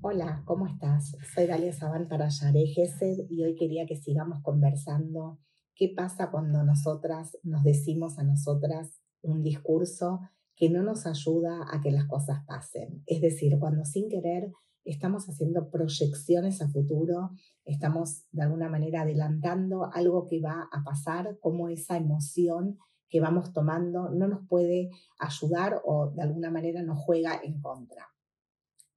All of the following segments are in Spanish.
Hola, ¿cómo estás? Soy Dalia Sabán para Yare Gesed y hoy quería que sigamos conversando qué pasa cuando nosotras nos decimos a nosotras un discurso que no nos ayuda a que las cosas pasen. Es decir, cuando sin querer estamos haciendo proyecciones a futuro, estamos de alguna manera adelantando algo que va a pasar, como esa emoción que vamos tomando no nos puede ayudar o de alguna manera nos juega en contra.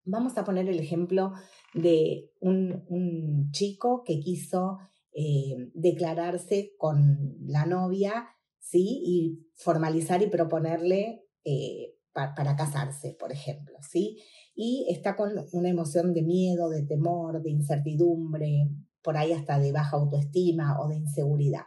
Vamos a poner el ejemplo de un, chico que quiso eh, declararse con la novia, ¿sí? Y formalizar y proponerle eh, para casarse, por ejemplo, ¿sí? Y está con una emoción de miedo, de temor, de incertidumbre, por ahí hasta de baja autoestima o de inseguridad.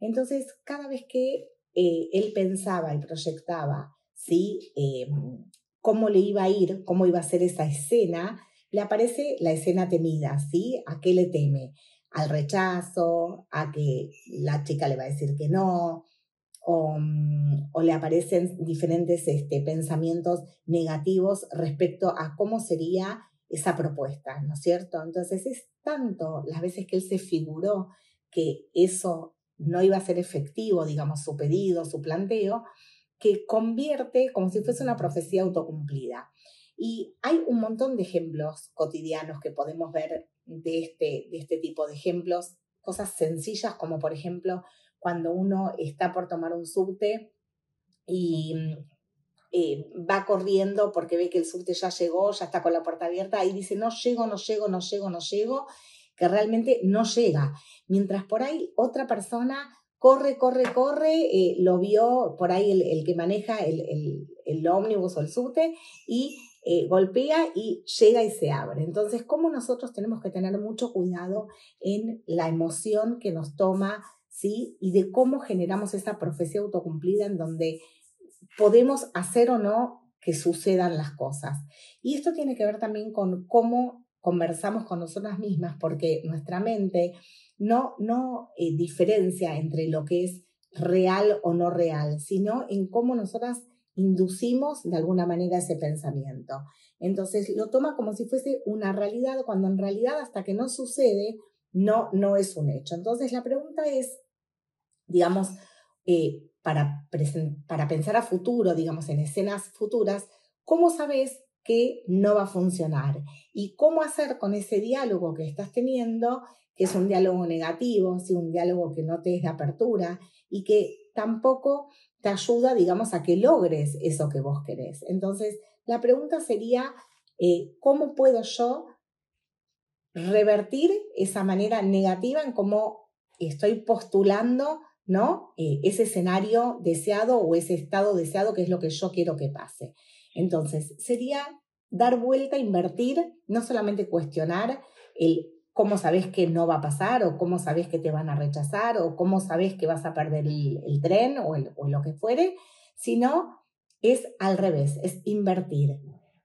Entonces, cada vez que eh, él pensaba y proyectaba, ¿sí? Em, cómo le iba a ir, cómo iba a ser esa escena, le aparece la escena temida, ¿sí? ¿A qué le teme? Al rechazo, a que la chica le va a decir que no, Mm, o, le aparecen diferentes este, pensamientos negativos respecto a cómo sería esa propuesta, ¿no es cierto? Entonces es tanto las veces que él se figuró que eso no iba a ser efectivo, digamos, su pedido, su planteo, que convierte como si fuese una profecía autocumplida. Y hay un montón de ejemplos cotidianos que podemos ver de este, de este tipo de ejemplos, cosas sencillas como por ejemplo cuando uno está por tomar un subte y eh, va corriendo porque ve que el subte ya llegó, ya está con la puerta abierta, y dice, no llego, no llego, no llego, no llego, que realmente no llega. Mientras por ahí otra persona corre, corre, corre, eh, lo vio por ahí el, que maneja el, el, el, ómnibus o el subte y eh, golpea y llega y se abre. Entonces, ¿cómo nosotros tenemos que tener mucho cuidado en la emoción que nos toma ¿sí? Y de cómo generamos esa profecía autocumplida en donde podemos hacer o no que sucedan las cosas. Y esto tiene que ver también con cómo conversamos con nosotras mismas, porque nuestra mente no, no eh, diferencia entre lo que es real o no real, sino en cómo nosotras inducimos de alguna manera ese pensamiento. Entonces lo toma como si fuese una realidad, cuando en realidad hasta que no sucede, no, no es un hecho. Entonces la pregunta es, digamos, eh, para, para pensar a futuro, digamos, en escenas futuras, ¿cómo sabes que no va a funcionar? Y cómo hacer con ese diálogo que estás teniendo, que es un diálogo negativo, ¿sí? un diálogo que no te es de apertura y que tampoco te ayuda, digamos, a que logres eso que vos querés. Entonces, la pregunta sería, eh, ¿cómo puedo yo revertir esa manera negativa en cómo estoy postulando ¿no? Eh, ese escenario deseado o ese estado deseado que es lo que yo quiero que pase. Entonces, sería dar vuelta, invertir, no solamente cuestionar el cómo sabes que no va a pasar o cómo sabes que te van a rechazar o cómo sabes que vas a perder el, tren o, o lo que fuere, sino es al revés, es invertir.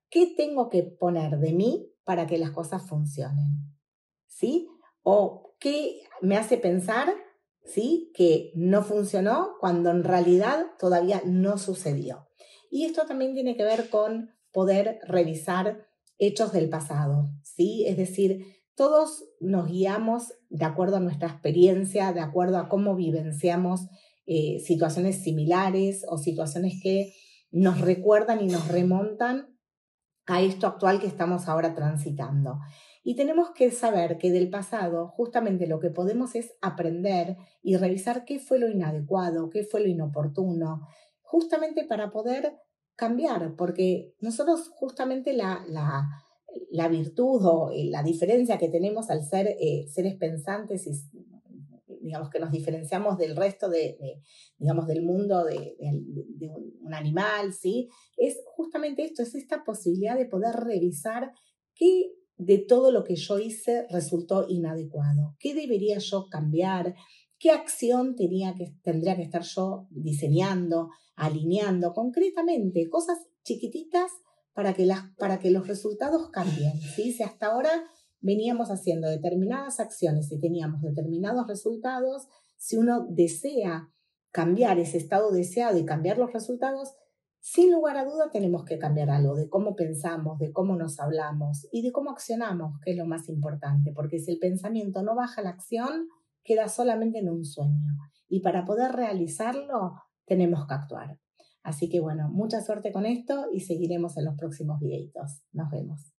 ¿Qué tengo que poner de mí para que las cosas funcionen? ¿Sí? ¿O qué me hace pensar ¿sí? Que no funcionó cuando en realidad todavía no sucedió. Y esto también tiene que ver con poder revisar hechos del pasado, ¿sí? Es decir, todos nos guiamos de acuerdo a nuestra experiencia, de acuerdo a cómo vivenciamos eh, situaciones similares o situaciones que nos recuerdan y nos remontan a esto actual que estamos ahora transitando. Y tenemos que saber que del pasado justamente lo que podemos es aprender y revisar qué fue lo inadecuado, qué fue lo inoportuno, justamente para poder cambiar, porque nosotros justamente la, la, virtud o eh, la diferencia que tenemos al ser eh, seres pensantes y digamos que nos diferenciamos del resto de, digamos del mundo de, de, un animal, ¿sí? Es justamente esto, es esta posibilidad de poder revisar qué de todo lo que yo hice resultó inadecuado. ¿Qué debería yo cambiar? ¿Qué acción tendría que estar yo diseñando, alineando concretamente? Cosas chiquititas para que, los resultados cambien. Si hasta ahora veníamos haciendo determinadas acciones y teníamos determinados resultados, si uno desea cambiar ese estado deseado y cambiar los resultados, sin lugar a duda tenemos que cambiar algo de cómo pensamos, de cómo nos hablamos y de cómo accionamos, que es lo más importante, porque si el pensamiento no baja la acción, queda solamente en un sueño. Y para poder realizarlo, tenemos que actuar. Así que bueno, mucha suerte con esto y seguiremos en los próximos videitos. Nos vemos.